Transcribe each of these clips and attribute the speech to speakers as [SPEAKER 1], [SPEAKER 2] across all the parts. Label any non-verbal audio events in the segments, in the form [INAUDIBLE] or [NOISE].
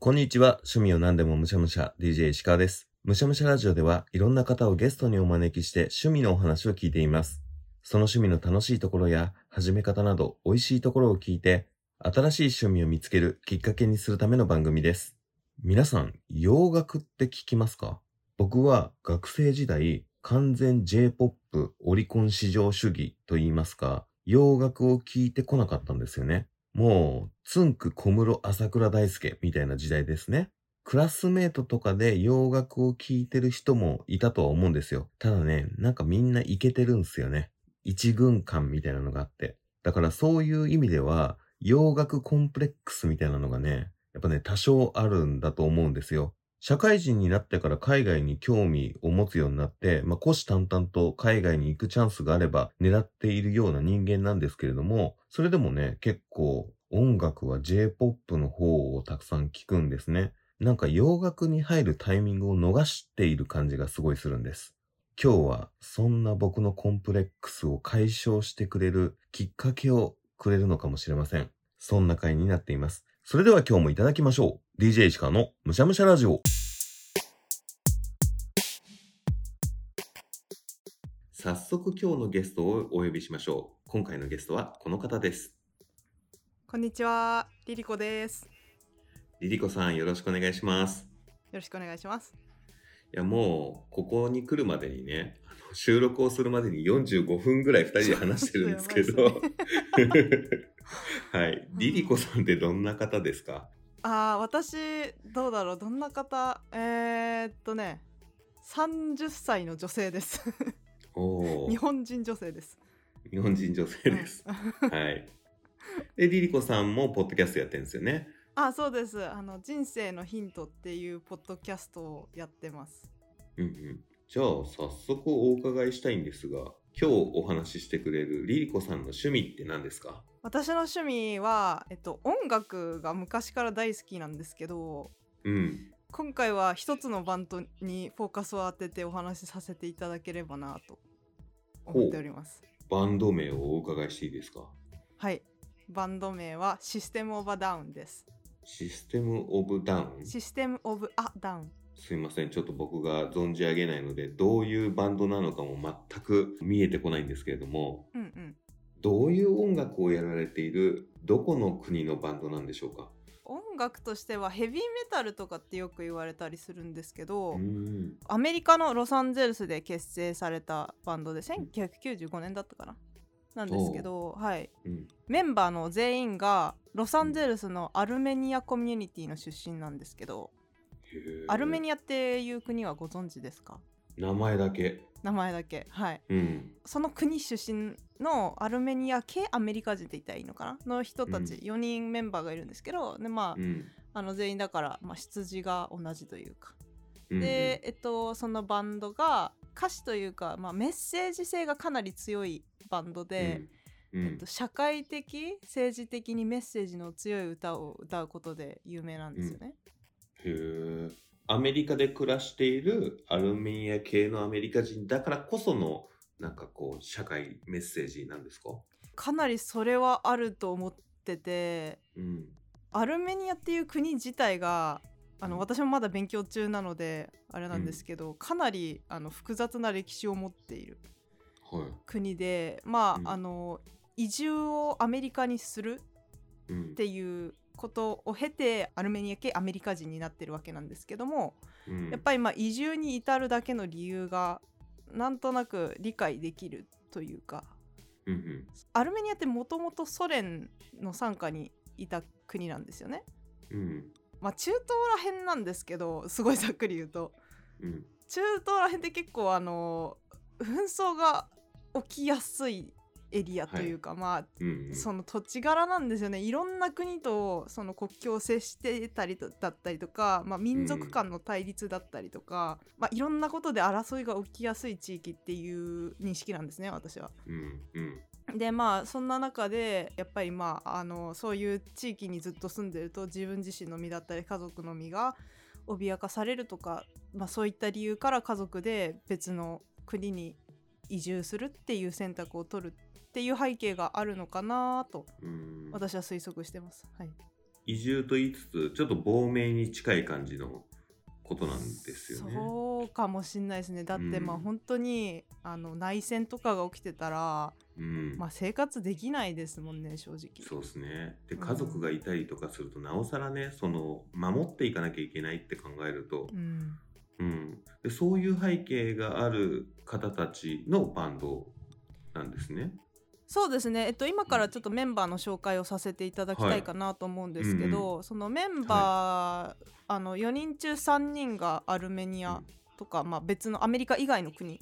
[SPEAKER 1] こんにちは。趣味を何でもむしゃむしゃ、DJ 石川です。むしゃむしゃラジオでは、いろんな方をゲストにお招きして趣味のお話を聞いています。その趣味の楽しいところや、始め方など、美味しいところを聞いて、新しい趣味を見つけるきっかけにするための番組です。皆さん、洋楽って聞きますか？僕は学生時代、完全 J-POP オリコン市場主義と言いますか、洋楽を聞いてこなかったんですよね。もう、つんく小室朝倉大輔みたいな時代ですね。クラスメートとかで洋楽を聴いてる人もいたとは思うんですよ。ただね、なんかみんなイケてるんすよね。一軍感みたいなのがあって。だからそういう意味では、洋楽コンプレックスみたいなのがね、やっぱね、多少あるんだと思うんですよ。社会人になってから海外に興味を持つようになって、まあ、虎視眈々と海外に行くチャンスがあれば狙っているような人間なんですけれども、それでもね、結構音楽は J-POP の方をたくさん聞くんですね。なんか洋楽に入るタイミングを逃している感じがすごいするんです。今日はそんな僕のコンプレックスを解消してくれるきっかけをくれるのかもしれません。そんな回になっています。それでは今日もいただきましょう。DJ 石川のむしゃむしゃラジオ。早速今日のゲストをお呼びしましょう。今回のゲストはこの方です。
[SPEAKER 2] こんにちは、リリコです。
[SPEAKER 1] リリコさんよろしくお願いします。
[SPEAKER 2] よろしくお願いします。
[SPEAKER 1] いやもうここに来るまでにね収録をするまでに45分ぐらい2人で話してるんですけど
[SPEAKER 2] やばい
[SPEAKER 1] はいリリコさんってどんな方ですか？
[SPEAKER 2] ああ、私どうだろう、どんな方、えー、っとね、30歳の女性です。
[SPEAKER 1] おお
[SPEAKER 2] 日本人女性です。
[SPEAKER 1] 日本人女性です、
[SPEAKER 2] うん
[SPEAKER 1] はい [LAUGHS] でリリコさんもポッドキャストやってるんですよね
[SPEAKER 2] あ、そうです。あの人生のヒントっていうポッドキャストをやってます。
[SPEAKER 1] うんうんじゃあ早速お伺いしたいんですが今日お話ししてくれるリリコさんの趣味って何ですか？
[SPEAKER 2] 私の趣味は、えっと、音楽が昔から大好きなんですけど、
[SPEAKER 1] うん
[SPEAKER 2] 今回は一つのバンドにフォーカスを当ててお話しさせていただければなと思っております。
[SPEAKER 1] バンド名をお伺いしていいですか？
[SPEAKER 2] はい。バンド名はシステムオブダウンです。
[SPEAKER 1] システムオブダウン
[SPEAKER 2] システムオブアダウン。
[SPEAKER 1] すいませんちょっと僕が存じ上げないのでどういうバンドなのかも全く見えてこないんですけれども
[SPEAKER 2] うんうん。
[SPEAKER 1] どういう音楽をやられているどこの国のバンドなんでしょうか？
[SPEAKER 2] 音楽としてはヘビーメタルとかってよく言われたりするんですけど、
[SPEAKER 1] うーん
[SPEAKER 2] アメリカのロサンゼルスで結成されたバンドで1995年だったかななんですけど、はい、
[SPEAKER 1] うん。
[SPEAKER 2] メンバーの全員がロサンゼルスのアルメニアコミュニティの出身なんですけど
[SPEAKER 1] へー。
[SPEAKER 2] アルメニアっていう国はご存知ですか？
[SPEAKER 1] 名前だけ。
[SPEAKER 2] 名前だけ。はい。
[SPEAKER 1] うん。
[SPEAKER 2] その国出身のアルメニア系アメリカ人って言ったらいいのかな？の人たち
[SPEAKER 1] うん。
[SPEAKER 2] 4人メンバーがいるんですけど、でまあ、
[SPEAKER 1] うん。
[SPEAKER 2] あの全員だから、まあ、出自が同じというか、
[SPEAKER 1] うん。
[SPEAKER 2] で、えっと、そのバンドが歌詞というか、まあ、メッセージ性がかなり強いバンドで、
[SPEAKER 1] うん。
[SPEAKER 2] えっと、社会的政治的にメッセージの強い歌を歌うことで有名なんですよね。
[SPEAKER 1] へー。アメリカで暮らしているアルメニア系のアメリカ人だからこそのなんかこう社会メッセージなんですか？
[SPEAKER 2] かなりそれはあると思ってて
[SPEAKER 1] うん。
[SPEAKER 2] アルメニアっていう国自体があの私もまだ勉強中なのであれなんですけど、かなりあの複雑な歴史を持っている
[SPEAKER 1] はい。
[SPEAKER 2] 国でまあ、
[SPEAKER 1] うん。
[SPEAKER 2] あの移住をアメリカにする
[SPEAKER 1] うん。
[SPEAKER 2] っていうことを経てアルメニア系アメリカ人になってるわけなんですけども、
[SPEAKER 1] うん。
[SPEAKER 2] やっぱりまあ移住に至るだけの理由がなんとなく理解できるというか
[SPEAKER 1] うんうん。
[SPEAKER 2] アルメニアってもともとソ連の傘下にいた国なんですよね。
[SPEAKER 1] うん。
[SPEAKER 2] まあ中東らへんなんですけどすごいざっくり言うと。
[SPEAKER 1] うん。
[SPEAKER 2] 中東らへんって結構あの紛争が起きやすいエリアというか、まあ
[SPEAKER 1] うん
[SPEAKER 2] その土地柄なんですよね。いろんな国とその国境を接してたりとだったりとか、まあ、民族間の対立だったりとか、まあ、いろんなことで争いが起きやすい地域っていう認識なんですね私は。
[SPEAKER 1] うんうん。
[SPEAKER 2] でまあそんな中でやっぱりまああのそういう地域にずっと住んでると自分自身の身だったり家族の身が脅かされるとか、まあ、そういった理由から家族で別の国に移住するっていう選択を取るっていう背景があるのかなと
[SPEAKER 1] うん。
[SPEAKER 2] 私は推測してます。はい、
[SPEAKER 1] 移住と言いつつちょっと亡命に近い感じのことなんですよね。
[SPEAKER 2] そうかもしんないですね。だってまあ
[SPEAKER 1] うん
[SPEAKER 2] 本当にあの内戦とかが起きてたら、
[SPEAKER 1] うん。
[SPEAKER 2] まあ、生活できないですもんね正直。
[SPEAKER 1] そうですね。で
[SPEAKER 2] うん。
[SPEAKER 1] 家族がいたりとかすると、なおさらねその守っていかなきゃいけないって考えると、
[SPEAKER 2] うん
[SPEAKER 1] うん、でそういう背景がある方たちのバンドなんですね。
[SPEAKER 2] そうですね、えっと、今からちょっとメンバーの紹介をさせていただきたいかなと思うんですけど、そのメンバー、あの4人中3人がアルメニアとか、まあ、別のアメリカ以外の国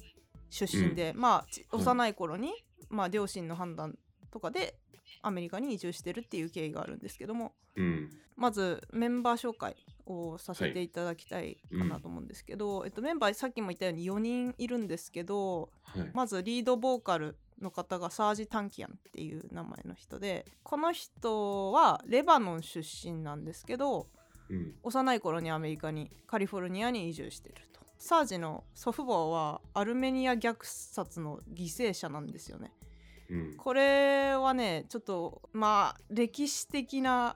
[SPEAKER 2] 出身で、まあち
[SPEAKER 1] はい。
[SPEAKER 2] 幼い頃に、まあ、両親の判断とかでアメリカに移住してるっていう経緯があるんですけども
[SPEAKER 1] うん。
[SPEAKER 2] まずメンバー紹介をさせていただきたいかなと思うんですけど、えっと、メンバーさっきも言ったように4人いるんですけど、
[SPEAKER 1] はい。
[SPEAKER 2] まずリードボーカルの方がサージ・タンキアンっていう名前の人でこの人はレバノン出身なんですけど
[SPEAKER 1] うん。
[SPEAKER 2] 幼い頃にアメリカにカリフォルニアに移住してると。サージの祖父母はアルメニア虐殺の犠牲者なんですよね。
[SPEAKER 1] うん。
[SPEAKER 2] これはねちょっとまあ歴史的な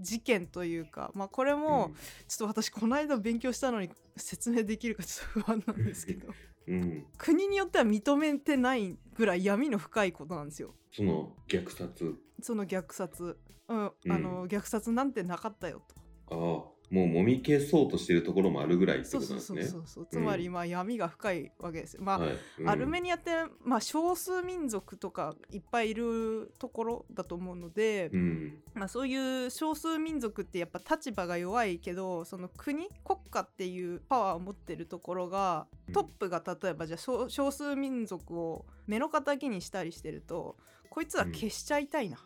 [SPEAKER 2] 事件というかまあこれもちょっと私この間勉強したのに説明できるかちょっと不安なんですけど。[LAUGHS]
[SPEAKER 1] うん、
[SPEAKER 2] 国によっては認めてないぐらい闇の深いことなんですよ。
[SPEAKER 1] その虐殺。
[SPEAKER 2] その虐殺、うん。
[SPEAKER 1] うん。
[SPEAKER 2] あの虐殺なんてなかったよと。
[SPEAKER 1] ああもうもみ消そうとしてるところもあるぐらいって
[SPEAKER 2] そう
[SPEAKER 1] こと
[SPEAKER 2] そうそう
[SPEAKER 1] なんですね。
[SPEAKER 2] そうそうつまりまあ闇が深いわけです。よまあ、
[SPEAKER 1] はい。うん。
[SPEAKER 2] アルメニアって、まあ、少数民族とかいっぱいいるところだと思うので、
[SPEAKER 1] うん。
[SPEAKER 2] まあ、そういう少数民族ってやっぱ立場が弱いけどその国国家っていうパワーを持ってるところが
[SPEAKER 1] うん。
[SPEAKER 2] トップが例えばじゃあ少少数民族を目の敵にしたりしてるとこいつら消しちゃいたいな、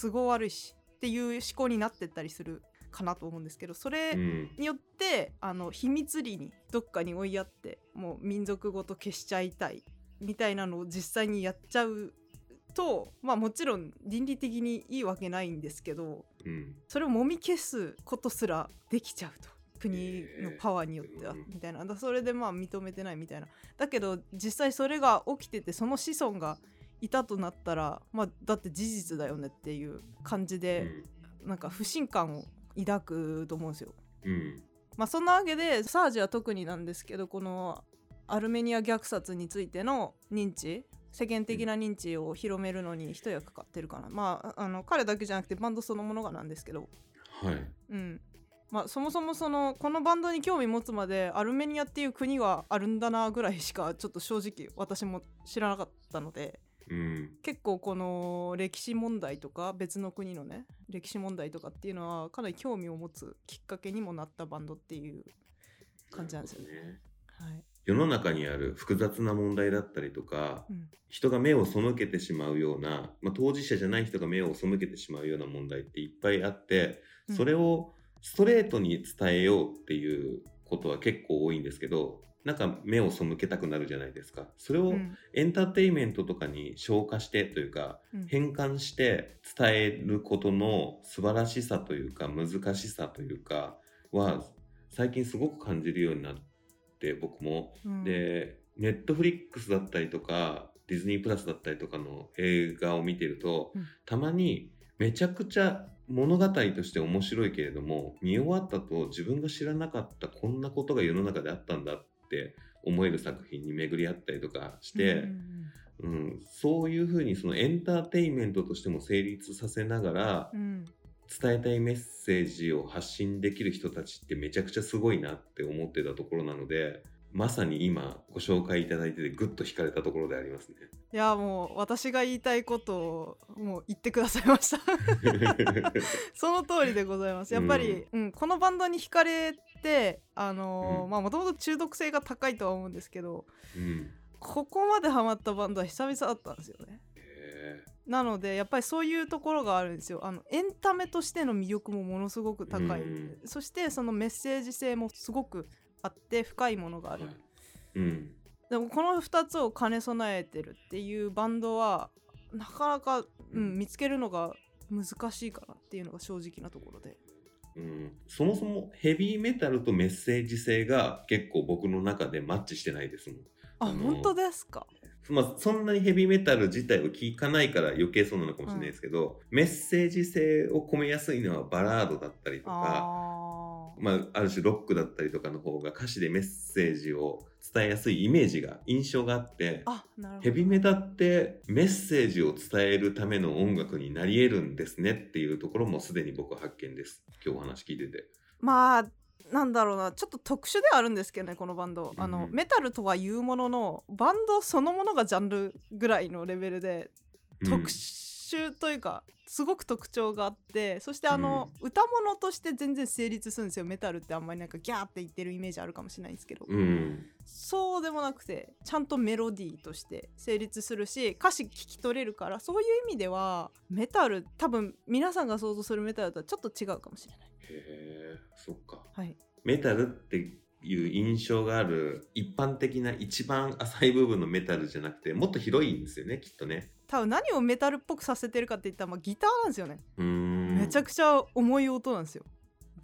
[SPEAKER 2] 都合悪いし。っていう思考になってったりするかなと思うんですけどそれ
[SPEAKER 1] うん。
[SPEAKER 2] によってあの秘密裏にどっかに追いやってもう民族ごと消しちゃいたいみたいなのを実際にやっちゃうとまあもちろん倫理的にいいわけないんですけど
[SPEAKER 1] うん。
[SPEAKER 2] それをもみ消すことすらできちゃうと。国のパワーによっては
[SPEAKER 1] うん
[SPEAKER 2] みたいな。だそれでまあ認めてないみたいな。だけど実際それが起きててその子孫がいたとなったらまあだって事実だよねっていう感じで、なんか不信感を抱くと思うんですよ。
[SPEAKER 1] うん。
[SPEAKER 2] まあそんなわけでサージは特になんですけどこのアルメニア虐殺についての認知世間的な認知を広めるのに一役買ってるかな。まああの彼だけじゃなくてバンドそのものがなんですけど。
[SPEAKER 1] はい。
[SPEAKER 2] うん。まあそもそもそのこのバンドに興味持つまでアルメニアっていう国があるんだなぐらいしかちょっと正直私も知らなかったので
[SPEAKER 1] うん。
[SPEAKER 2] 結構この歴史問題とか別の国のね歴史問題とかっていうのはかなり興味を持つきっかけにもなったバンドっていう感じなんですよね。
[SPEAKER 1] ね。
[SPEAKER 2] はい。
[SPEAKER 1] 世の中にある複雑な問題だったりとか、
[SPEAKER 2] うん。
[SPEAKER 1] 人が目を背けてしまうような、まあ、当事者じゃない人が目を背けてしまうような問題っていっぱいあって、
[SPEAKER 2] うん。
[SPEAKER 1] それをストレートに伝えようっていうことは結構多いんですけどなんか目を背けたくなるじゃないですか。それを
[SPEAKER 2] うん。
[SPEAKER 1] エンターテインメントとかに消化してというか
[SPEAKER 2] うん。
[SPEAKER 1] 変換して伝えることの素晴らしさというか難しさというかは最近すごく感じるようになって僕も。
[SPEAKER 2] うん。
[SPEAKER 1] で、ネットフリックスだったりとか、ディズニープラスだったりとかの映画を見てると、
[SPEAKER 2] うん。
[SPEAKER 1] たまにめちゃくちゃ物語として面白いけれども、見終わったと自分が知らなかったこんなことが世の中であったんだって思える作品に巡り合ったりとかして、
[SPEAKER 2] うん
[SPEAKER 1] うんそういうふうにそのエンターテインメントとしても成立させながら、
[SPEAKER 2] うん。うん
[SPEAKER 1] 伝えたいメッセージを発信できる人たちってめちゃくちゃすごいなって思ってたところなのでまさに今ご紹介いただいててグッと惹かれたところでありますね。
[SPEAKER 2] いやもう私が言いたいことをもう言ってくださいました。[LAUGHS] その通りでございます。やっぱり、うんこのバンドに惹かれてあのー
[SPEAKER 1] うん。
[SPEAKER 2] まあもともと中毒性が高いとは思うんですけど
[SPEAKER 1] うん、
[SPEAKER 2] ここまでハマったバンドは久々だったんですよね。
[SPEAKER 1] へ
[SPEAKER 2] なのでやっぱりそういうところがあるんですよ。あのエンタメとしての魅力もものすごく高い、
[SPEAKER 1] うん
[SPEAKER 2] そしてそのメッセージ性もすごくあって深いものがある、
[SPEAKER 1] ーはい。うん。
[SPEAKER 2] でもこの2つを兼ね備えてるっていうバンドはなかなか、うん、見つけるのが難しいかなっていうのが正直なところで
[SPEAKER 1] うん、そもそもヘビーメタルとメッセージ性が結構僕の中でマッチしてないですもん。
[SPEAKER 2] あ
[SPEAKER 1] あの
[SPEAKER 2] 本当ですか？
[SPEAKER 1] まあ、そんなにヘビーメタル自体を聞かないから余計そうなのかもしれないですけど、メッセージ性を込めやすいのはバラードだったりとか、まあ、ある種ロックだったりとかの方が歌詞でメッセージを伝えやすいイメージが印象があってヘビメタってメッセージを伝えるための音楽になり得るんですねっていうところもすでに僕は発見です。今日お話聞いてて。
[SPEAKER 2] まあなんだろうなちょっと特殊ではあるんですけどねこのバンド、あの
[SPEAKER 1] うん。
[SPEAKER 2] メタルとは言うもののバンドそのものがジャンルぐらいのレベルで
[SPEAKER 1] うん。
[SPEAKER 2] 特殊というか、すごく特徴があってそしてあの、歌物として全然成立するんですよ。メタルってあんまりなんかギャーって言ってるイメージあるかもしれないんですけど、
[SPEAKER 1] うん。
[SPEAKER 2] そうでもなくてちゃんとメロディーとして成立するし歌詞聞き取れるからそういう意味ではメタル多分皆さんが想像するメタルとはちょっと違うかもしれない。
[SPEAKER 1] へえそっか。
[SPEAKER 2] はい、
[SPEAKER 1] メタルっていう印象がある一般的な一番浅い部分のメタルじゃなくてもっと広いんですよねきっとね。
[SPEAKER 2] 多分何をメタルっぽくさせてるかって言ったら、まあ、ギターなんですよね、めちゃくちゃ重い音なんですよ。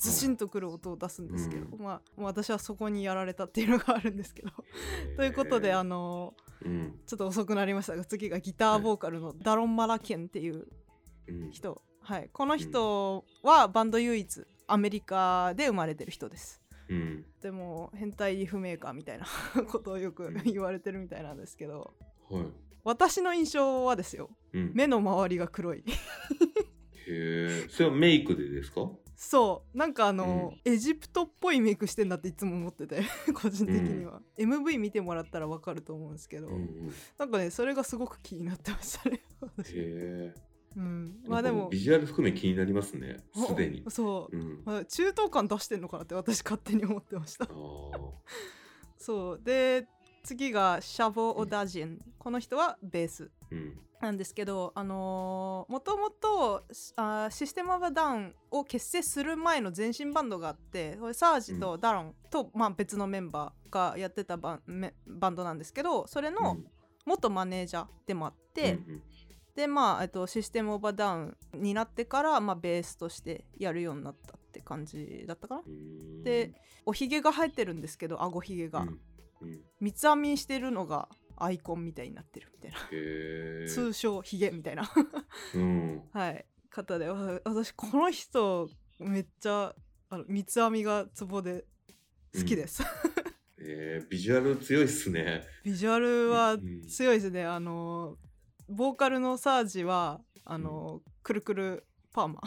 [SPEAKER 2] ずしんとくる音を出すんですけど、
[SPEAKER 1] うん。
[SPEAKER 2] まあまあ私はそこにやられたっていうのがあるんですけど。ということであの
[SPEAKER 1] うん。
[SPEAKER 2] ちょっと遅くなりましたが次がギターボーカルのダロン・マラケンっていう
[SPEAKER 1] うん。
[SPEAKER 2] 人、はい、この人はバンド唯一アメリカで生まれてる人です。
[SPEAKER 1] うん。
[SPEAKER 2] でも変態リフメーカーみたいなことをよく言われてるみたいなんですけど。
[SPEAKER 1] はい
[SPEAKER 2] 私の印象はですよ。
[SPEAKER 1] うん、
[SPEAKER 2] 目の周りが黒い。
[SPEAKER 1] へえそれはメイクでですか？
[SPEAKER 2] そう。なんかあの、エジプトっぽいメイクしてんだっていつも思ってて [LAUGHS] 個人的には、MV 見てもらったらわかると思うんですけど、
[SPEAKER 1] うんうん。
[SPEAKER 2] なんかねそれがすごく気になってましたね私。
[SPEAKER 1] へえ
[SPEAKER 2] うん。まあでも。
[SPEAKER 1] ビジュアル含め気になりますねすでに。
[SPEAKER 2] お。そう。
[SPEAKER 1] うん、
[SPEAKER 2] まあ中東感出してんのかなって私勝手に思ってました。[LAUGHS] そう。で次がシャボ・オダジン。この人はベース。
[SPEAKER 1] うん。
[SPEAKER 2] なんですけどあのーもともとシステム・オブ・ダウンを結成する前の前身バンドがあってこれサージとダロンと、まあ、別のメンバーがやってたバンドなんですけどそれの元マネージャーでもあって、
[SPEAKER 1] うん
[SPEAKER 2] でまあ、えっと、システム・オブ・ダウンになってから、まあ、ベースとしてやるようになったって感じだったかな。
[SPEAKER 1] うん
[SPEAKER 2] でおひげが生えてるんですけどあごひげが、
[SPEAKER 1] うんうん
[SPEAKER 2] 三つ編みしてるのがアイコンみたいになってるみたいな。通称ひげみたいな。
[SPEAKER 1] うん。
[SPEAKER 2] はい。方でわ私この人めっちゃあの三つ編みがツボで好きです、
[SPEAKER 1] えー、ビジュアル強いっすね。
[SPEAKER 2] ビジュアルは
[SPEAKER 1] うん
[SPEAKER 2] 強いですね。あのボーカルのサージはあの、くるくるパーマ。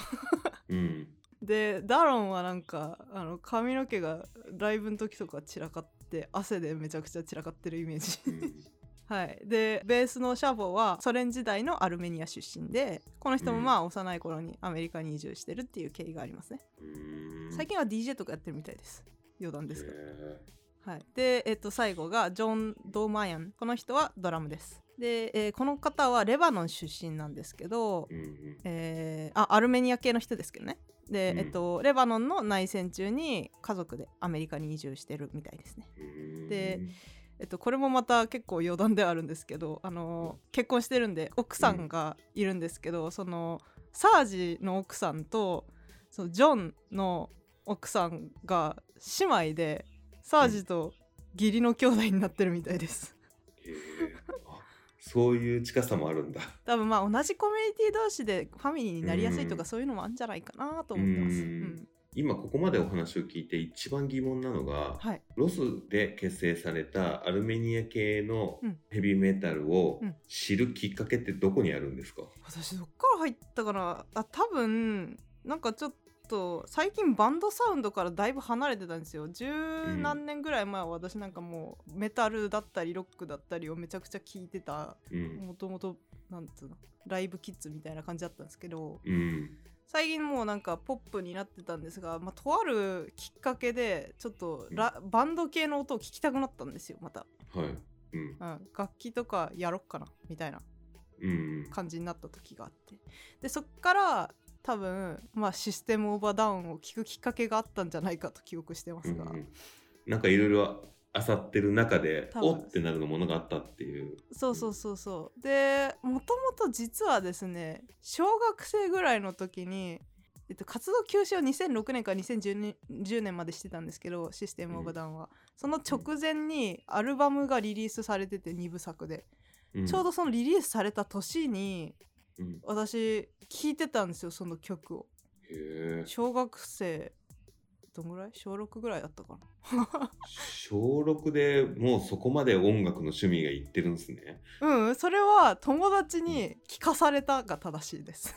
[SPEAKER 1] うん。
[SPEAKER 2] でダロンはなんかあの髪の毛がライブの時とか散らかって汗でめちゃくちゃ散らかってるイメージ。[LAUGHS] はい、でベースのシャボはソ連時代のアルメニア出身でこの人もまあ幼い頃にアメリカに移住してるっていう経緯がありますね。
[SPEAKER 1] うん。
[SPEAKER 2] 最近は DJ とかやってるみたいです。余談ですが、
[SPEAKER 1] へ
[SPEAKER 2] はい、で、えっと、最後がジョン・ドーマヤン。この人はドラムですで、えーこの方はレバノン出身なんですけど、
[SPEAKER 1] ーうん。
[SPEAKER 2] えーあアルメニア系の人ですけどね。で、
[SPEAKER 1] うん。
[SPEAKER 2] えっと、レバノンの内戦中に家族でアメリカに移住してるみたいですね。
[SPEAKER 1] うん。
[SPEAKER 2] でえっと、これもまた結構余談ではあるんですけどあの結婚してるんで奥さんがいるんですけど、そのサージの奥さんとそのジョンの奥さんが姉妹でサージと義理の兄弟になってるみたいです。
[SPEAKER 1] へー。あそういう近さもあるんだ。
[SPEAKER 2] 多分まあ同じコミュニティ同士でファミリーになりやすいとか
[SPEAKER 1] うん。
[SPEAKER 2] そういうのもあるんじゃないかなと思ってます。
[SPEAKER 1] う
[SPEAKER 2] うん。ん
[SPEAKER 1] 今ここまでお話を聞いて一番疑問なのが、
[SPEAKER 2] はい、
[SPEAKER 1] ロスで結成されたアルメニア系の
[SPEAKER 2] うん。
[SPEAKER 1] ヘビーメタルを
[SPEAKER 2] うん。
[SPEAKER 1] 知るきっかけってどこにあるんですか、
[SPEAKER 2] 私どっから入ったかなあ多分なんかちょっと最近バンドサウンドからだいぶ離れてたんですよ。十何年ぐらい前は私なんかもうメタルだったりロックだったりをめちゃくちゃ聴いてた
[SPEAKER 1] うん。
[SPEAKER 2] もともとなんつうのライブキッズみたいな感じだったんですけど
[SPEAKER 1] うん。
[SPEAKER 2] 最近もうなんかポップになってたんですが、まあ、とあるきっかけでちょっとラバンド系の音を聞きたくなったんですよまた、
[SPEAKER 1] はい。うん。
[SPEAKER 2] うん、楽器とかやろっかなみたいな
[SPEAKER 1] うん。
[SPEAKER 2] 感じになった時があって。でそっから多分まあシステムオーバーダウンを聞くきっかけがあったんじゃないかと記憶してますが、
[SPEAKER 1] うんなんかいろいろ漁ってる中でおってなるのものがあったっていう。
[SPEAKER 2] そうそうそうそう。でもともと実はですね小学生ぐらいの時に、えっと、活動休止を2006年から2010年10年までしてたんですけどシステムオーバーダウンは、その直前にアルバムがリリースされてて2部作で。
[SPEAKER 1] うん。
[SPEAKER 2] ちょうどそのリリースされた年に
[SPEAKER 1] うん。
[SPEAKER 2] 私聴いてたんですよその曲を。小学生どんぐらい？小6ぐらいだったかな。[LAUGHS]
[SPEAKER 1] 小6でもうそこまで音楽の趣味がいってるんですね。
[SPEAKER 2] うんそれは友達に聞かされたが正しいです。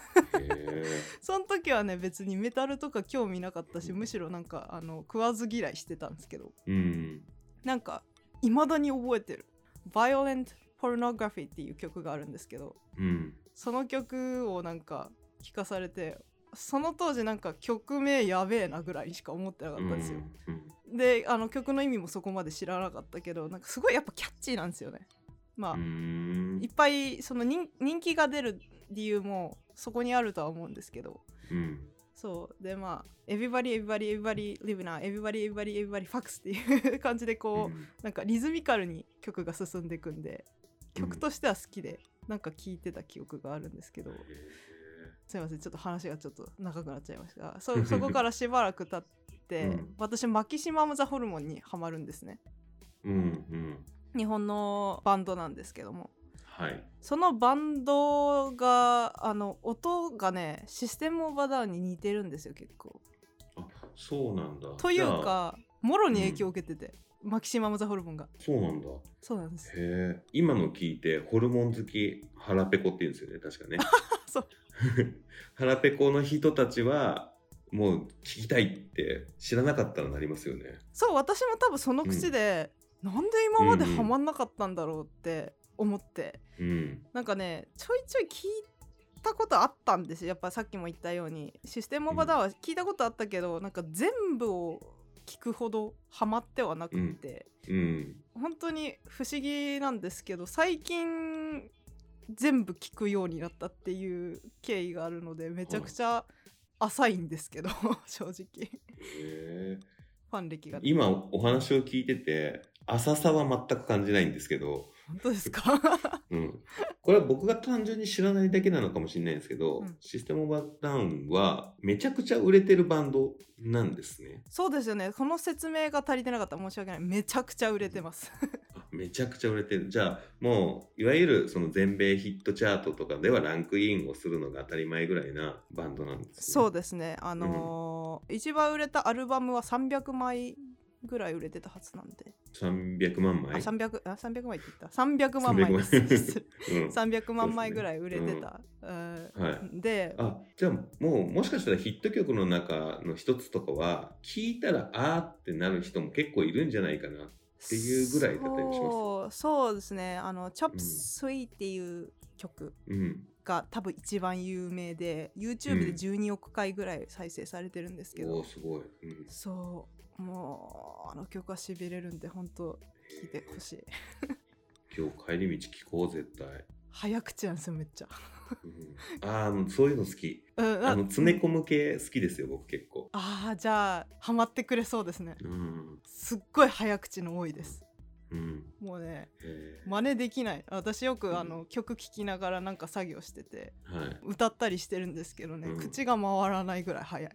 [SPEAKER 2] [LAUGHS] その時はね別にメタルとか興味なかったしむしろなんかあの食わず嫌いしてたんですけど。
[SPEAKER 1] うん。
[SPEAKER 2] なんかいまだに覚えてる「Violent Pornography」っていう曲があるんですけど。
[SPEAKER 1] うん
[SPEAKER 2] その曲をなんか聞かされてその当時なんか曲名やべえなぐらいしか思ってなかったんですよ、
[SPEAKER 1] うん
[SPEAKER 2] であの曲の意味もそこまで知らなかったけどなんかすごいやっぱキャッチーなんですよね。まあ、いっぱいその人人気が出る理由もそこにあるとは思うんですけど。
[SPEAKER 1] うん。
[SPEAKER 2] そう。でまあ「Everybody Everybody Everybody Live Now Everybody Everybody Everybody Fax」っていう感じでこう、
[SPEAKER 1] うん。
[SPEAKER 2] なんかリズミカルに曲が進んでいくんで
[SPEAKER 1] うん
[SPEAKER 2] 曲としては好きで、なんか聴いてた記憶があるんですけど、
[SPEAKER 1] へ
[SPEAKER 2] すいませんちょっと話がちょっと長くなっちゃいました。がそそこからしばらく経って、
[SPEAKER 1] うん。
[SPEAKER 2] 私マキシマム・ザ・ホルモンにハマるんですね。
[SPEAKER 1] えうんうん。
[SPEAKER 2] 日本のバンドなんですけども。
[SPEAKER 1] はい。
[SPEAKER 2] そのバンドがあの音がねシステム・オブ・ア・ダウンに似てるんですよ結構。
[SPEAKER 1] あそうなんだ。
[SPEAKER 2] というかもろに影響を受けてて、マキシマム・ザ・ホルモンが。
[SPEAKER 1] そうなんだ。
[SPEAKER 2] そうなんです。
[SPEAKER 1] へえ。今の聞いてホルモン好き腹ペコって言うんですよね。確かね。[LAUGHS]
[SPEAKER 2] そう。[LAUGHS]
[SPEAKER 1] 腹ペコの人たちはもう聞きたいって知らなかったらなりますよね。
[SPEAKER 2] そう私も多分その口で、なんで今までハマんなかったんだろうって思って、
[SPEAKER 1] うん。
[SPEAKER 2] なんかねちょいちょい聞いたことあったんですよ。やっぱさっきも言ったように。システム・オブ・ア・ダウンは聞いたことあったけど、なんか全部を聞くほどハマってはなくって、
[SPEAKER 1] うん。
[SPEAKER 2] 本当に不思議なんですけど最近全部聞くようになったっていう経緯があるのでめちゃくちゃ浅いんですけど [LAUGHS] 正直。
[SPEAKER 1] へえ
[SPEAKER 2] ファン歴が。
[SPEAKER 1] 今お話を聞いてて浅さは全く感じないんですけど、
[SPEAKER 2] 本当ですか？[LAUGHS]
[SPEAKER 1] うん、これは僕が単純に知らないだけなのかもしれないんですけど、
[SPEAKER 2] うん。
[SPEAKER 1] システムオブアダウンはめちゃくちゃ売れてるバンドなんですね。
[SPEAKER 2] そうですよね。この説明が足りてなかったら申し訳ない。めちゃくちゃ売れてます。
[SPEAKER 1] あめちゃくちゃ売れてる。じゃあもういわゆるその全米ヒットチャートとかではランクインをするのが当たり前ぐらいなバンドなんですね。
[SPEAKER 2] そうですね。あのー一番売れたアルバムは300枚ぐらい売れてたはずなんで、
[SPEAKER 1] 300万
[SPEAKER 2] あ
[SPEAKER 1] 枚
[SPEAKER 2] 300あ300枚って言った。300万枚です
[SPEAKER 1] 300
[SPEAKER 2] 失礼
[SPEAKER 1] うん。
[SPEAKER 2] 300万枚ぐらい売れてた、うん。
[SPEAKER 1] はい。
[SPEAKER 2] で
[SPEAKER 1] あじゃあもうもしかしたらヒット曲の中の一つとかは聞いたらあーってなる人も結構いるんじゃないかなっていうぐらいだったりもします？
[SPEAKER 2] そうそうですね。あの「チョップ
[SPEAKER 1] うん。
[SPEAKER 2] スイっていう曲
[SPEAKER 1] うん。
[SPEAKER 2] が多分一番有名で YouTube で12億回ぐらい再生されてるんですけど、
[SPEAKER 1] おーすごい、うん、
[SPEAKER 2] そうもうあの曲はしびれるんで本当聴いてほしい。
[SPEAKER 1] 今日帰り道聞こう絶対、
[SPEAKER 2] 早口なんですよめっちゃ、
[SPEAKER 1] うん、あーそういうの好き。
[SPEAKER 2] うん、
[SPEAKER 1] あの詰め込む系好きですよ僕結構。
[SPEAKER 2] あーじゃあハマってくれそうですね。
[SPEAKER 1] うん。
[SPEAKER 2] すっごい早口の多いです。
[SPEAKER 1] うん。
[SPEAKER 2] もうね
[SPEAKER 1] へ
[SPEAKER 2] 真似できない。私よくあの、
[SPEAKER 1] うん
[SPEAKER 2] 曲聴きながらなんか作業してて
[SPEAKER 1] ーはい。
[SPEAKER 2] 歌ったりしてるんですけどね、
[SPEAKER 1] うん。
[SPEAKER 2] 口が回らないぐらい早い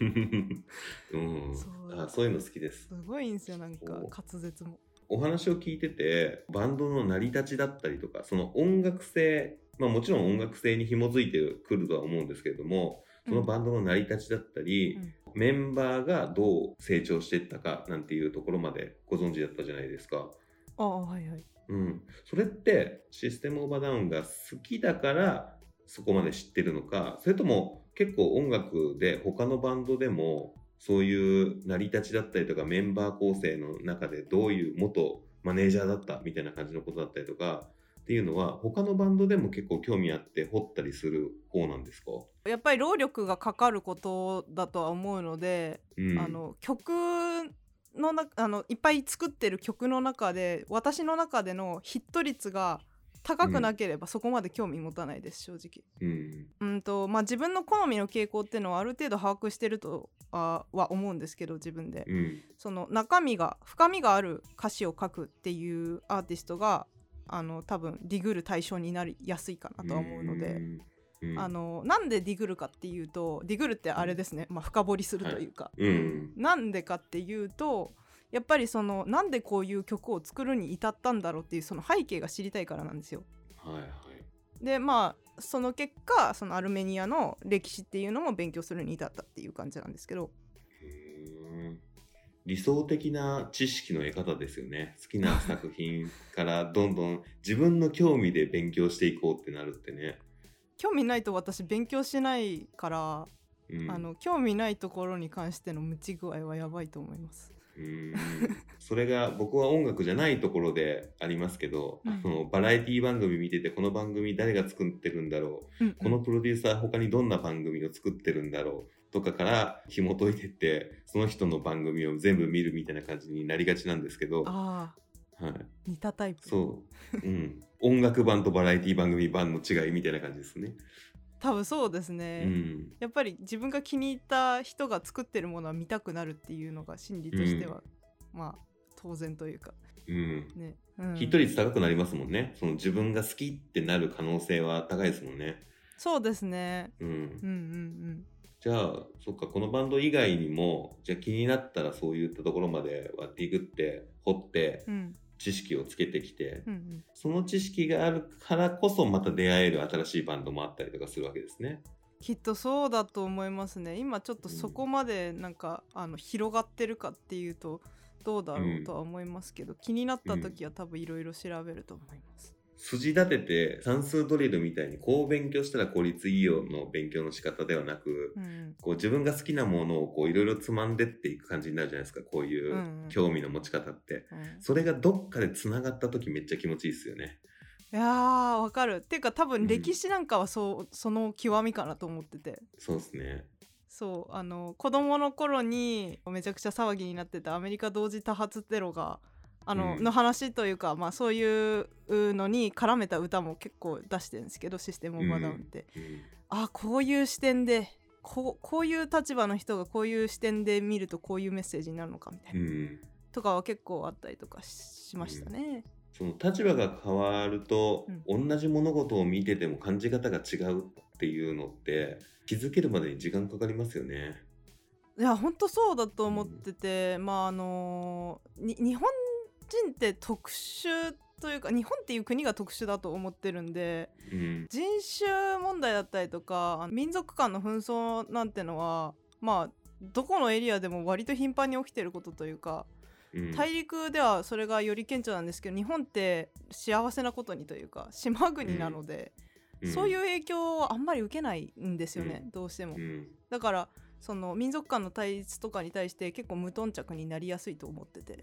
[SPEAKER 1] うん。
[SPEAKER 2] そう。
[SPEAKER 1] あそういうの好きです。
[SPEAKER 2] すごいんですよなんか滑舌も。
[SPEAKER 1] お話を聞いててバンドの成り立ちだったりとかその音楽性まあもちろん音楽性に紐づいてくるとは思うんですけれどもそのバンドの成り立ちだったり、
[SPEAKER 2] うん。
[SPEAKER 1] メンバーがどう成長していったかなんていうところまでご存知だったじゃないですか。
[SPEAKER 2] ああはいはい。
[SPEAKER 1] うん、それってシステムオーバーダウンが好きだからそこまで知ってるのかそれとも結構音楽で他のバンドでもそういう成り立ちだったりとかメンバー構成の中でどういう元マネージャーだったみたいな感じのことだったりとかっていうのは他のバンドでも結構興味あって掘ったりする方なんですか、
[SPEAKER 2] やっぱり労力がかかることだとは思うので、
[SPEAKER 1] うん、
[SPEAKER 2] あの曲のなあのいっぱい作ってる曲の中で私の中でのヒット率が高くなければそこまで興味持たないです正直。
[SPEAKER 1] うん。
[SPEAKER 2] うんとまあ、自分の好みの傾向っていうのはある程度把握してるとあは思うんですけど自分で、
[SPEAKER 1] うん。
[SPEAKER 2] その中身が深みがある歌詞を書くっていうアーティストがあの多分ディグる対象になりやすいかなとは思うので。
[SPEAKER 1] うん。うん。
[SPEAKER 2] あのなんでディグるかっていうとディグるってあれですね、まあ、深掘りするというか、
[SPEAKER 1] うん。
[SPEAKER 2] なんでかっていうとやっぱりそのなんでこういう曲を作るに至ったんだろうっていうその背景が知りたいからなんですよ。
[SPEAKER 1] はいはい。
[SPEAKER 2] でまあその結果そのアルメニアの歴史っていうのも勉強するに至ったっていう感じなんですけど。
[SPEAKER 1] 理想的な知識の得方ですよね。好きな作品からどんどん自分の興味で勉強していこうってなるってね、
[SPEAKER 2] 興味ないと私勉強しないから、
[SPEAKER 1] うん、
[SPEAKER 2] あの興味ないところに関しての無知具合はやばいと思います。
[SPEAKER 1] うーん。それが僕は音楽じゃないところでありますけど、
[SPEAKER 2] うん。
[SPEAKER 1] そのバラエティ番組見ててこの番組誰が作ってるんだろう
[SPEAKER 2] うんうん。
[SPEAKER 1] このプロデューサー他にどんな番組を作ってるんだろうとかから紐解いてってその人の番組を全部見るみたいな感じになりがちなんですけど、はい、
[SPEAKER 2] 似たタイプ。
[SPEAKER 1] そう、うん、音楽版とバラエティ番組版の違いみたいな感じですね。
[SPEAKER 2] 多分そうですね、
[SPEAKER 1] うん。
[SPEAKER 2] やっぱり自分が気に入った人が作ってるものは見たくなるっていうのが心理としては、まあ当然というか。
[SPEAKER 1] うん。
[SPEAKER 2] ね、うん、
[SPEAKER 1] ヒット率高くなりますもんね。その自分が好きってなる可能性は高いですもんね。
[SPEAKER 2] そうですね。
[SPEAKER 1] うん。
[SPEAKER 2] うんうん
[SPEAKER 1] じゃあ、そっか、このバンド以外にも、じゃあ気になったらそういったところまではディグって、掘って
[SPEAKER 2] う、んうん
[SPEAKER 1] 知識をつけてきて、
[SPEAKER 2] うんうん
[SPEAKER 1] その知識があるからこそまた出会える新しいバンドもあったりとかするわけですね。
[SPEAKER 2] きっとそうだと思いますね今ちょっとそこまでなんか、あの広がってるかっていうとどうだろうとは思いますけど、気になった時は多分いろいろ調べると思います。
[SPEAKER 1] 筋立てて算数ドリルみたいにこう勉強したら効率いいよの勉強の仕方ではなく、
[SPEAKER 2] うん
[SPEAKER 1] こう自分が好きなものをいろいろつまんでっていく感じになるじゃないですか、こういう
[SPEAKER 2] うん
[SPEAKER 1] 興味の持ち方って。
[SPEAKER 2] うん
[SPEAKER 1] それがどっかでつながった時めっちゃ気持ちいいですよね。
[SPEAKER 2] いやーわかるっていうか多
[SPEAKER 1] うん
[SPEAKER 2] 分歴史なんかはそう、その極みかなと思ってて
[SPEAKER 1] そうですね。
[SPEAKER 2] そうあの子供の頃にめちゃくちゃ騒ぎになってたアメリカ同時多発テロがあの,、
[SPEAKER 1] うん。
[SPEAKER 2] の話というか、まあ、そういうのに絡めた歌も結構出してるんですけどシステム・オブ・ア・ダウンって、
[SPEAKER 1] うん。
[SPEAKER 2] あこういう視点でこうこういう立場の人がこういう視点で見るとこういうメッセージになるのかみたいな、
[SPEAKER 1] うん。
[SPEAKER 2] とかは結構あったりとかしましたね。
[SPEAKER 1] その立場が変わると、同じ物事を見てても感じ方が違うっていうのって気づけるまでに時間かかりますよね。
[SPEAKER 2] いや本当そうだと思ってて、まああのに日本人って特殊というか日本っていう国が特殊だと思ってるんで
[SPEAKER 1] うん。
[SPEAKER 2] 人種問題だったりとか民族間の紛争なんてのはまあどこのエリアでも割と頻繁に起きてることというか
[SPEAKER 1] うん。
[SPEAKER 2] 大陸ではそれがより顕著なんですけど日本って幸せなことにというか島国なので、そういう影響をあんまり受けないんですよね、どうしても。
[SPEAKER 1] う。ん。
[SPEAKER 2] だからその民族間の対立とかに対して結構無頓着になりやすいと思ってて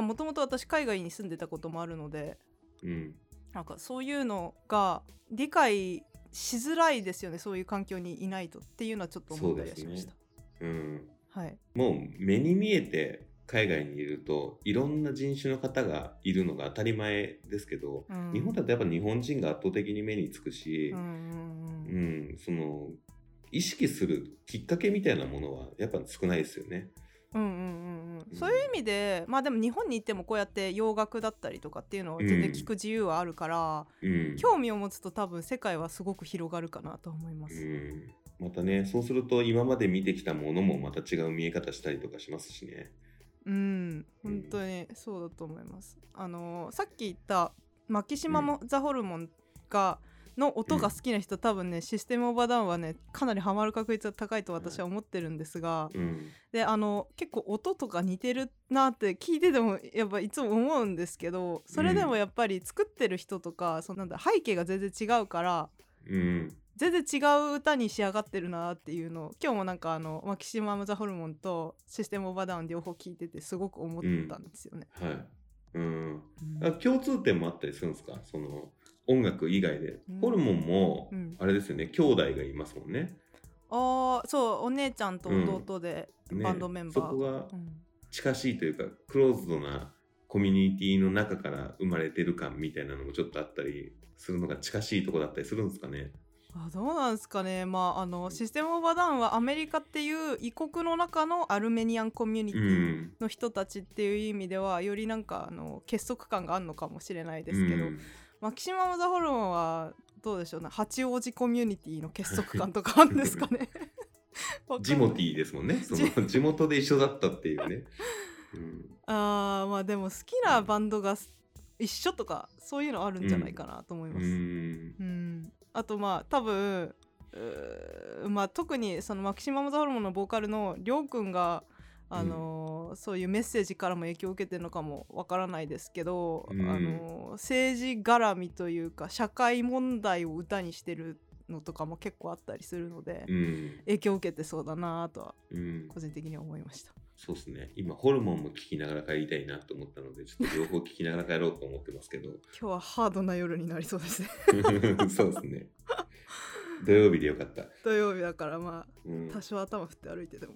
[SPEAKER 2] もともと私海外に住んでたこともあるので
[SPEAKER 1] うん。
[SPEAKER 2] なんかそういうのが理解しづらいですよねそういう環境にいないとっていうのはちょっと思ったりはしました。
[SPEAKER 1] うん。
[SPEAKER 2] はい、
[SPEAKER 1] もう目に見えて海外にいるといろんな人種の方がいるのが当たり前ですけど、
[SPEAKER 2] うん。
[SPEAKER 1] 日本だとやっぱ日本人が圧倒的に目につくし
[SPEAKER 2] うん、うん。
[SPEAKER 1] うんその意識するきっかけみたいなものはやっぱ少ないですよね。
[SPEAKER 2] うんうんうんうんうんそういう意味でまあでも日本に行ってもこうやって洋楽だったりとかっていうのを全然聞く自由はあるから、
[SPEAKER 1] うん
[SPEAKER 2] 興味を持つと多分世界はすごく広がるかなと思います。
[SPEAKER 1] うんまたねそうすると今まで見てきたものもまた違う見え方したりとかしますしね。
[SPEAKER 2] うん、本当にそうだと思います。あのーさっき言ったマキシマモ・ザ・ホルモンがの音が好きな人、多分ねシステム・オブ・ア・ダウンはねかなりハマる確率が高いと私は思ってるんですが、
[SPEAKER 1] うん。
[SPEAKER 2] であの結構音とか似てるなって聞いててもやっぱいつも思うんですけどそれでもやっぱり作ってる人とか、そのなんだ背景が全然違うから
[SPEAKER 1] うん。
[SPEAKER 2] 全然違う歌に仕上がってるなっていうのを今日もなんかあのマキシマム・ザ・ホルモンとシステム・オブ・ア・ダウン両方聞いててすごく思ったんですよね。
[SPEAKER 1] はい。うん。
[SPEAKER 2] うん。
[SPEAKER 1] あ共通点もあったりするんですか？その音楽以外で、
[SPEAKER 2] うん。
[SPEAKER 1] ホルモンも
[SPEAKER 2] うん。
[SPEAKER 1] あれですよね。兄弟がいますもんね。
[SPEAKER 2] ああそうお姉ちゃんと弟で
[SPEAKER 1] ね
[SPEAKER 2] バンドメンバー、
[SPEAKER 1] そこが
[SPEAKER 2] うん。
[SPEAKER 1] 近しいというかクローズドなコミュニティの中から生まれてる感みたいなのもちょっとあったりするのが近しいとこだったりするんですかね。
[SPEAKER 2] あどうなんですかね。まああのシステム・オブ・ア・ダウンはアメリカっていう異国の中のアルメニアンコミュニテ
[SPEAKER 1] う
[SPEAKER 2] ィ
[SPEAKER 1] ん。
[SPEAKER 2] の人たちっていう意味ではよりなんかあの結束感があるのかもしれないですけど、
[SPEAKER 1] うん
[SPEAKER 2] マキシマム・ザ・ホルモンはどうでしょうね。八王子コミュニティの結束感とかあるんですかね。[LAUGHS]
[SPEAKER 1] ジモティーですもんね。その [LAUGHS] 地元で一緒だったっていうね。うん。
[SPEAKER 2] あーまあでも好きなバンドが一緒とかそういうのあるんじゃないかなと思いうます。
[SPEAKER 1] ん。
[SPEAKER 2] うん、あとまあ多分まあ、特にそのマキシマム・ザ・ホルモンのボーカルのりょうくんが、あのーそういうメッセージからも影響を受けてるのかもわからないですけど、
[SPEAKER 1] うん。
[SPEAKER 2] あのー政治絡みというか社会問題を歌にしてるのとかも結構あったりするので、
[SPEAKER 1] うん。
[SPEAKER 2] 影響を受けてそうだなとは
[SPEAKER 1] うん。
[SPEAKER 2] 個人的には思いました。
[SPEAKER 1] そうですね。今ホルモンも聞きながら帰りたいなと思ったのでちょっと両方聞きながら帰ろうと思ってますけど。[LAUGHS]
[SPEAKER 2] 今日はハードな夜になりそうですね。[LAUGHS]
[SPEAKER 1] そうですね。土曜日でよかった、
[SPEAKER 2] 土曜日だからま
[SPEAKER 1] うん。
[SPEAKER 2] あ多少頭振って歩いてでも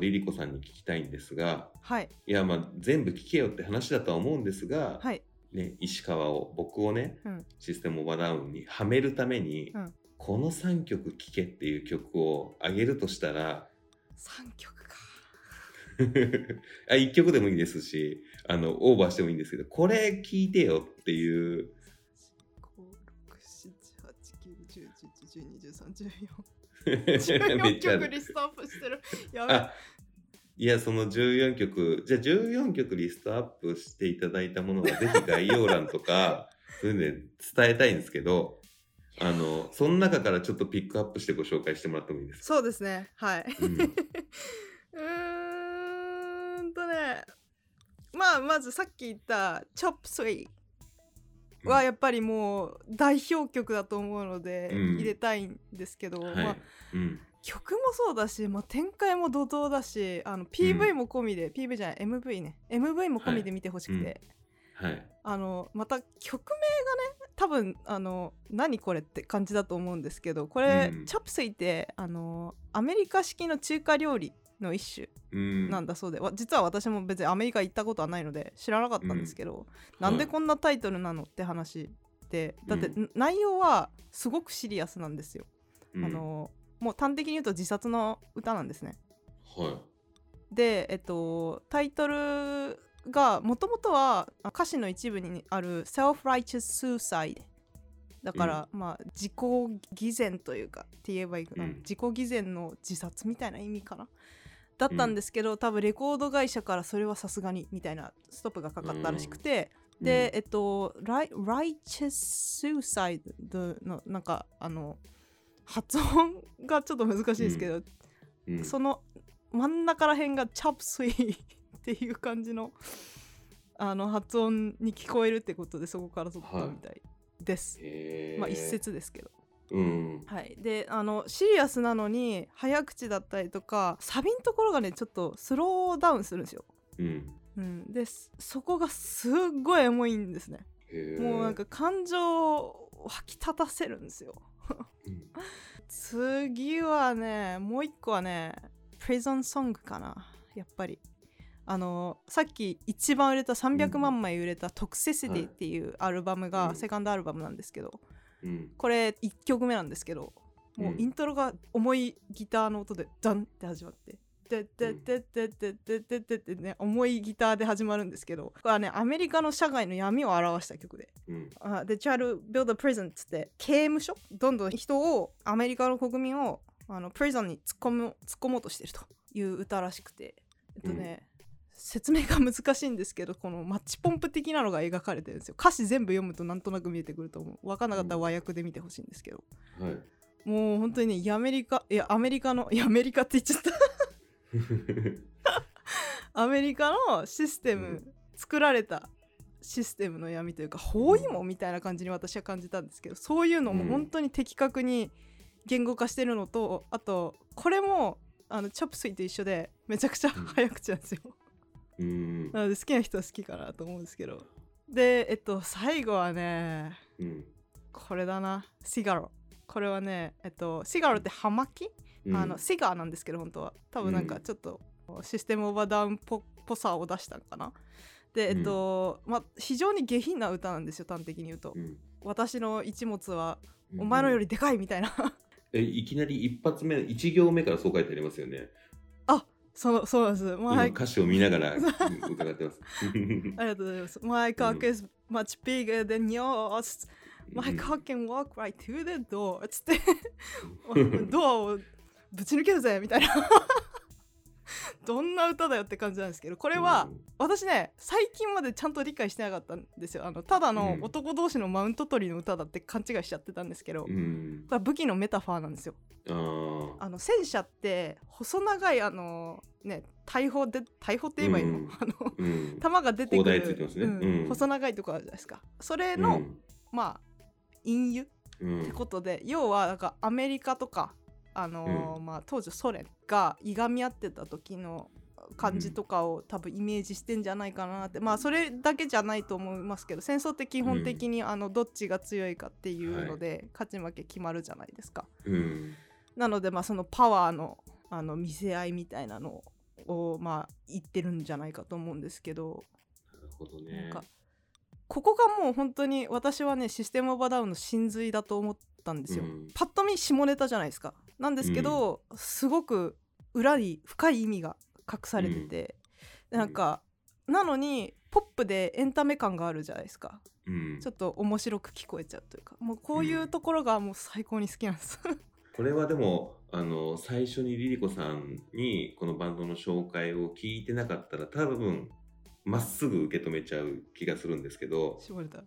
[SPEAKER 1] リリコさんに聞きたいんですが
[SPEAKER 2] はい。
[SPEAKER 1] いやまあ全部聞けよって話だとは思うんですが、
[SPEAKER 2] はい。
[SPEAKER 1] ね、石川を僕をね、
[SPEAKER 2] うん。
[SPEAKER 1] システムオーバーダウンにはめるために、
[SPEAKER 2] うん。
[SPEAKER 1] この3曲聴けっていう曲をあげるとしたら
[SPEAKER 2] 3曲か。[LAUGHS]
[SPEAKER 1] あ1曲でもいいですしあのオーバーしてもいいんですけどこれ聴いてよっていう。
[SPEAKER 2] 567891011121314
[SPEAKER 1] めっちゃあ [LAUGHS] る。
[SPEAKER 2] 曲リストアップしてる。やべ。
[SPEAKER 1] あいやその14曲じゃあ14曲リストアップしていただいたものはぜひ概要欄とか [LAUGHS] そういうので伝えたいんですけどあのその中からちょっとピックアップしてご紹介してもらってもいいですか、
[SPEAKER 2] そうですね。はい。
[SPEAKER 1] うん。[LAUGHS]
[SPEAKER 2] うーんとね。まあまずさっき言った「チョップスイはやっぱりもう代表曲だと思うので
[SPEAKER 1] うん。
[SPEAKER 2] 入れたいんですけど、
[SPEAKER 1] はい。
[SPEAKER 2] まあ、
[SPEAKER 1] うん。
[SPEAKER 2] 曲もそうだし、まあ、展開も怒涛だしあの PV も込みで、PV じゃない MV ね。MV も込みで見てほしくて、
[SPEAKER 1] はい。
[SPEAKER 2] あのまた曲名がね多分あの何これって感じだと思うんですけどこれ、
[SPEAKER 1] うん。
[SPEAKER 2] チョップスイってあのアメリカ式の中華料理の一種
[SPEAKER 1] うん。
[SPEAKER 2] なんだそうで、わ実は私も別にアメリカ行ったことはないので知らなかったんですけど、なんでこんなタイトルなのって話でだって、
[SPEAKER 1] うん。
[SPEAKER 2] 内容はすごくシリアスなんですよ、
[SPEAKER 1] うん。
[SPEAKER 2] あのもう端的に言うと自殺の歌なんですね。
[SPEAKER 1] は
[SPEAKER 2] でえっとタイトルがもともとはあ歌詞の一部にある Self-Righteous Suicide だから、まあ自己偽善というかって言えばいいかな、
[SPEAKER 1] うん。
[SPEAKER 2] 自己偽善の自殺みたいな意味かなだったんですけど、多分レコード会社からそれはさすがにみたいなストップがかかったらしくて、
[SPEAKER 1] い
[SPEAKER 2] で、えっと、ライ Righteous Suicide のなんかあの発音がちょっと難しいですけど、
[SPEAKER 1] うん。うん。
[SPEAKER 2] その真ん中らへんがチャップスイっていう感じのあの発音に聞こえるってことでそこから取ったみたいです。
[SPEAKER 1] へー。
[SPEAKER 2] まあ一説ですけど。
[SPEAKER 1] うん。
[SPEAKER 2] はい、であのシリアスなのに早口だったりとかサビのところがねちょっとスローダウンするんですよ。
[SPEAKER 1] うん。
[SPEAKER 2] うん、でそこがすっごいエモいんですね。もうなんか感情を湧き立たせるんですよ。
[SPEAKER 1] うん。[LAUGHS]
[SPEAKER 2] 次はねもう一個はねプリゾンソングかな。やっぱり。あのさっき一番売れた300万枚売れた「トクセシティ」っていうアルバムが、
[SPEAKER 1] うん。
[SPEAKER 2] セカンドアルバムなんですけど
[SPEAKER 1] うん
[SPEAKER 2] これ1曲目なんですけどもう
[SPEAKER 1] うん
[SPEAKER 2] イントロが重いギターの音でダンって始まって。でででででででででね重いギターで始まるんですけどこれはねアメリカの社会の闇を表した曲で
[SPEAKER 1] うん
[SPEAKER 2] あで to build a prison っつって刑務所どんどん人をアメリカの国民をあのプリゾンに突っ込む突っ込もうとしてるという歌らしくてえっとね、説明が難しいんですけどこのマッチポンプ的なのが描かれてるんですよ。歌詞全部読むとなんとなく見えてくると思う。分かんなかったら和訳で見てほしいんですけど、
[SPEAKER 1] はい。
[SPEAKER 2] もう本当にねアメリカいやアメリカのいやアメリカって言っちゃった。アメリカのシステム、
[SPEAKER 1] うん。
[SPEAKER 2] 作られたシステムの闇というか包囲網みたいな感じに私は感じたんですけどそういうのも本当に的確に言語化してるのと、あとこれもあのチョップスイと一緒でめちゃくちゃ早口なんですよ、
[SPEAKER 1] うん
[SPEAKER 2] なので好きな人は好きかなと思うんですけど。でえっと最後はね
[SPEAKER 1] うん。
[SPEAKER 2] これだな。シガロ。これはねえっとシガロって葉巻？
[SPEAKER 1] うん。
[SPEAKER 2] あのシガーなんですけど本当は。多分なんかちょっとシステムオーバーダウンっぽぽさを出したのかな。でえっと、まあ非常に下品な歌なんですよ端的に言うと、
[SPEAKER 1] うん。
[SPEAKER 2] 私の一物はお前のよりでかいみたいな。[LAUGHS]
[SPEAKER 1] えいきなり一発目一行目からそう書いてありますよね
[SPEAKER 2] そうそうですまあ
[SPEAKER 1] 今歌詞を見ながら伺ってます
[SPEAKER 2] ありがとうございます My cock is much bigger than yours My cock can walk right to the door つってドアをぶち抜けるぜみたいな [LAUGHS] どんな歌だよって感じなんですけどこれは、私ね最近までちゃんと理解してなかったんですよ。あのただの
[SPEAKER 3] うん。
[SPEAKER 2] 男同士のマウント取りの歌だって勘違いしちゃってたんですけど、こ
[SPEAKER 3] うん。
[SPEAKER 2] れは武器のメタファーなんですよ。
[SPEAKER 3] あ
[SPEAKER 2] の戦車って細長いあのね大砲で大砲って言えばいいの,、
[SPEAKER 3] うん。
[SPEAKER 2] あの
[SPEAKER 3] うん。
[SPEAKER 2] 弾が出てくる
[SPEAKER 3] ね。
[SPEAKER 2] うん。
[SPEAKER 3] うん。
[SPEAKER 2] 細長いとこあるじゃないですか。それの、
[SPEAKER 3] うん。
[SPEAKER 2] まあ隠喩
[SPEAKER 3] うん。
[SPEAKER 2] ってことで、要はなんかアメリカとかあのーまあ、当時ソ連がいがみ合ってた時の感じとかを多分イメージしてんじゃないかなって、まあそれだけじゃないと思いますけど戦争って基本的にあのどっちが強いかっていうので、勝ち負け決まるじゃないですか。
[SPEAKER 3] うん。
[SPEAKER 2] なのでまあそのパワーのあの見せ合いみたいなのをまあ言ってるんじゃないかと思うんですけど、
[SPEAKER 3] なるほど
[SPEAKER 2] なん
[SPEAKER 3] ね。
[SPEAKER 2] かここがもう本当に私はねシステムオブアダウンの真髄だと思ったんですよ。
[SPEAKER 3] うん
[SPEAKER 2] パッと見下ネタじゃないですか。なんですけど、すごく裏に深い意味が隠されてて、
[SPEAKER 3] うん
[SPEAKER 2] なんかなのにポップでエンタメ感があるじゃないですか。
[SPEAKER 3] うん
[SPEAKER 2] ちょっと面白く聞こえちゃうというかもうこういうところがもう最高に好きなんです。[LAUGHS]
[SPEAKER 3] これはでもあの最初にリリコさんにこのバンドの紹介を聞いてなかったら多分まっすぐ受け止めちゃう気がするんですけど、
[SPEAKER 2] 絞れた。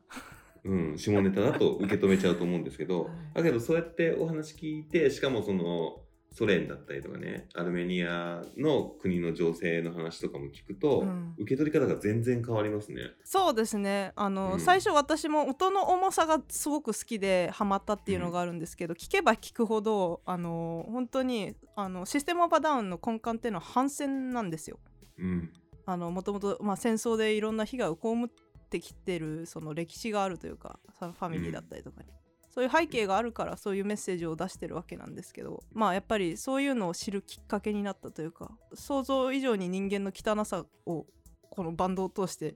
[SPEAKER 3] うん、下ネタだと受け止めちゃうと思うんですけど [LAUGHS]
[SPEAKER 2] はい。
[SPEAKER 3] だけどそうやってお話聞いてしかもそのソ連だったりとかねアルメニアの国の情勢の話とかも聞くと、
[SPEAKER 2] うん。
[SPEAKER 3] 受け取り方が全然変わりますね。
[SPEAKER 2] そうですね。あの、
[SPEAKER 3] うん。
[SPEAKER 2] 最初私も音の重さがすごく好きでハマったっていうのがあるんですけど、聞けば聞くほどあの本当にあのシステムオブアダウンの根幹っていうのは反戦なんですよ。
[SPEAKER 3] うん。
[SPEAKER 2] あのもともと、まあ、戦争でいろんな被害を被ってきてるその歴史があるというかファミリーだったりとかに、そういう背景があるからそういうメッセージを出してるわけなんですけどまあやっぱりそういうのを知るきっかけになったというか想像以上に人間の汚さをこのバンドを通して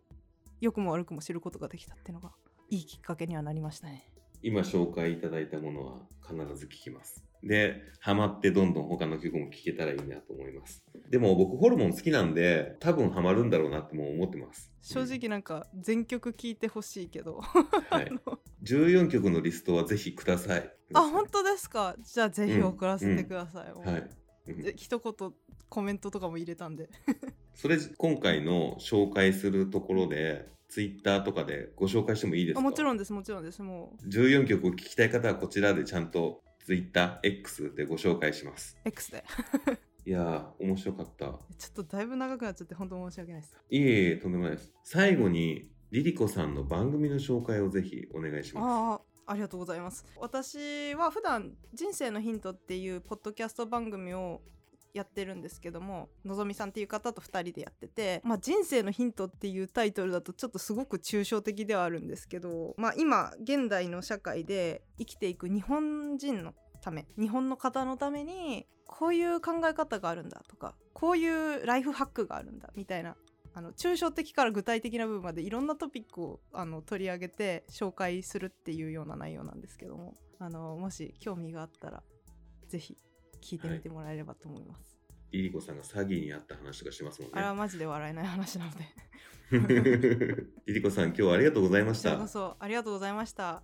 [SPEAKER 2] 良くも悪くも知ることができたっていうのがいいきっかけにはなりましたね。
[SPEAKER 3] 今紹介いただいたものは必ず聞きます。で、ハマってどんどん他の曲も聴けたらいいなと思います。でも僕ホルモン好きなんで多分ハマるんだろうなってもう思ってます。
[SPEAKER 2] 正直なんか全曲聴いてほしいけど
[SPEAKER 3] はい。[LAUGHS] 14曲のリストはぜひください。
[SPEAKER 2] あ本当ですか？じゃあぜひ送らせてください。もう
[SPEAKER 3] はい。うん
[SPEAKER 2] で一言コメントとかも入れたんで [LAUGHS]
[SPEAKER 3] それ今回の紹介するところで、ツイッターとかでご紹介してもいいですか？
[SPEAKER 2] あもちろんですもちろんですもう
[SPEAKER 3] 14曲を聴きたい方はこちらでちゃんとツイッター X でご紹介します。
[SPEAKER 2] X で [LAUGHS]
[SPEAKER 3] いやー、面白かった。
[SPEAKER 2] ちょっとだいぶ長くなっちゃって本当申し訳ないです
[SPEAKER 3] いえいえ、とんでもないです。最後に、リリコさんの番組の紹介をぜひお願いしま
[SPEAKER 2] ああありがとうございます私は普段人生のヒントっていうポッドキャスト番組をやってるんですけどものぞみさんっていう方と2人でやってて、まあ、人生のヒントっていうタイトルだとちょっとすごく抽象的ではあるんですけど、まあ、今現代の社会で生きていく日本人のため日本の方のためにこういう考え方があるんだとかこういうライフハックがあるんだみたいなあの抽象的から具体的な部分までいろんなトピックをあの取り上げて紹介するっていうような内容なんですけどもあのもし興味があったらぜひ聞いてみてもらえればと思います、
[SPEAKER 3] す。リリコさんが詐欺にあった話とかしますもん
[SPEAKER 2] あれは
[SPEAKER 3] ね。
[SPEAKER 2] マジで笑えない話なので
[SPEAKER 3] リリコさん、今日はありがとうございました
[SPEAKER 2] こ。そありがとうございました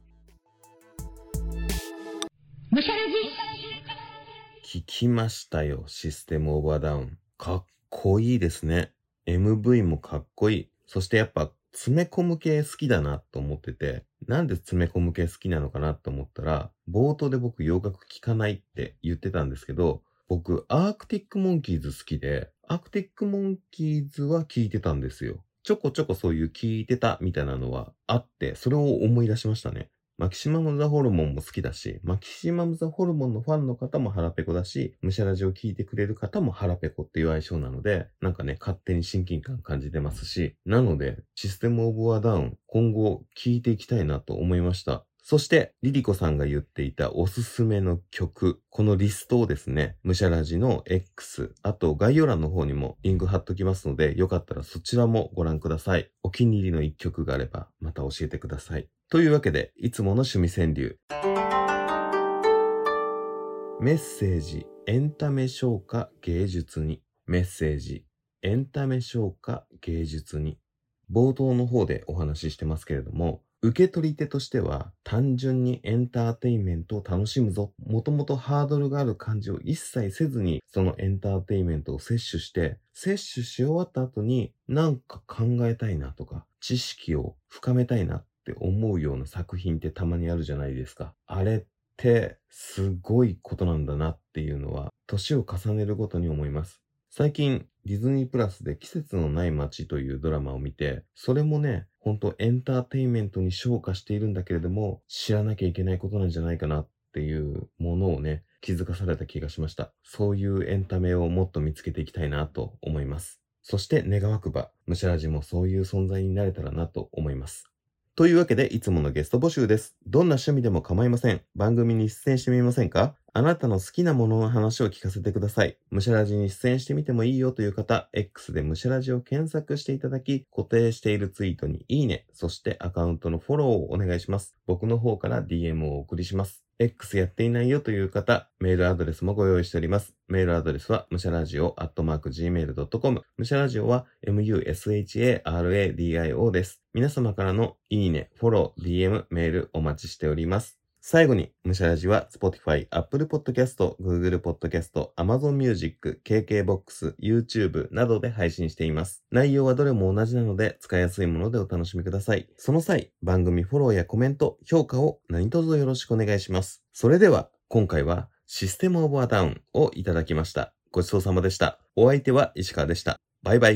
[SPEAKER 1] 聞きましたよ、システムオーバーダウン。かっこいいですね。MV もかっこいい。そしてやっぱ、詰め込む系好きだなと思ってて、なんで詰め込む系好きなのかなと思ったら、冒頭で僕洋楽聴かないって言ってたんですけど、僕、アークティックモンキーズ好きで、アークティックモンキーズは聴いてたんですよ。ちょこちょこそういう聴いてたみたいなのはあって、それを思い出しましたね。マキシマム・ザ・ホルモンも好きだし、マキシマム・ザ・ホルモンのファンの方も腹ペコだし、ムシャラジを聞いてくれる方も腹ペコっていう相性なので、なんかね、勝手に親近感感じてますし、なので、システム・オブ・ア・ダウン、今後聞いていきたいなと思いました。そして、リリコさんが言っていたおすすめの曲、このリストをですね、ムシャラジの X、あと概要欄の方にもリンク貼っときますので、よかったらそちらもご覧ください。お気に入りの一曲があれば、また教えてください。というわけで、いつもの趣味川柳。メッセージ、エンタメ消化芸術に。メッセージ、エンタメ消化芸術に。冒頭の方でお話ししてますけれども、受け取り手としては単純にエンターテインメントを楽しむぞ。もともとハードルがある感じを一切せずにそのエンターテインメントを摂取して、摂取し終わった後になんか考えたいなとか、知識を深めたいなって思うような作品ってたまにあるじゃないですか。あれってすごいことなんだなっていうのは年を重ねるごとに思います。最近ディズニープラスで季節のない街というドラマを見て、それもね、ほんとエンターテインメントに昇華しているんだけれども、知らなきゃいけないことなんじゃないかなっていうものをね、気づかされた気がしました。そういうエンタメをもっと見つけていきたいなと思います。そして願わくば、ムシャラジもそういう存在になれたらなと思います。というわけで、いつものゲスト募集です。どんな趣味でも構いません。番組に出演してみませんか？あなたの好きなものの話を聞かせてください。ムシャラジに出演してみてもいいよという方、X でムシャラジを検索していただき、固定しているツイートにいいね、そしてアカウントのフォローをお願いします。僕の方から DM をお送りします。X やっていないよという方、メールアドレスもご用意しております。メールアドレスは、むしゃラジオ、アットマーク、gmail.com。むしゃラジオは、musharadio です。皆様からのいいね、フォロー、DM、メールお待ちしております。最後に、むしゃラジは Spotify、Apple Podcast、Google Podcast、Amazon Music、KKBOX、YouTube などで配信しています。内容はどれも同じなので、使いやすいものでお楽しみください。その際、番組フォローやコメント、評価を何卒よろしくお願いします。それでは、今回はシステムオブアダウンをいただきました。ごちそうさまでした。お相手は石川でした。バイバイ。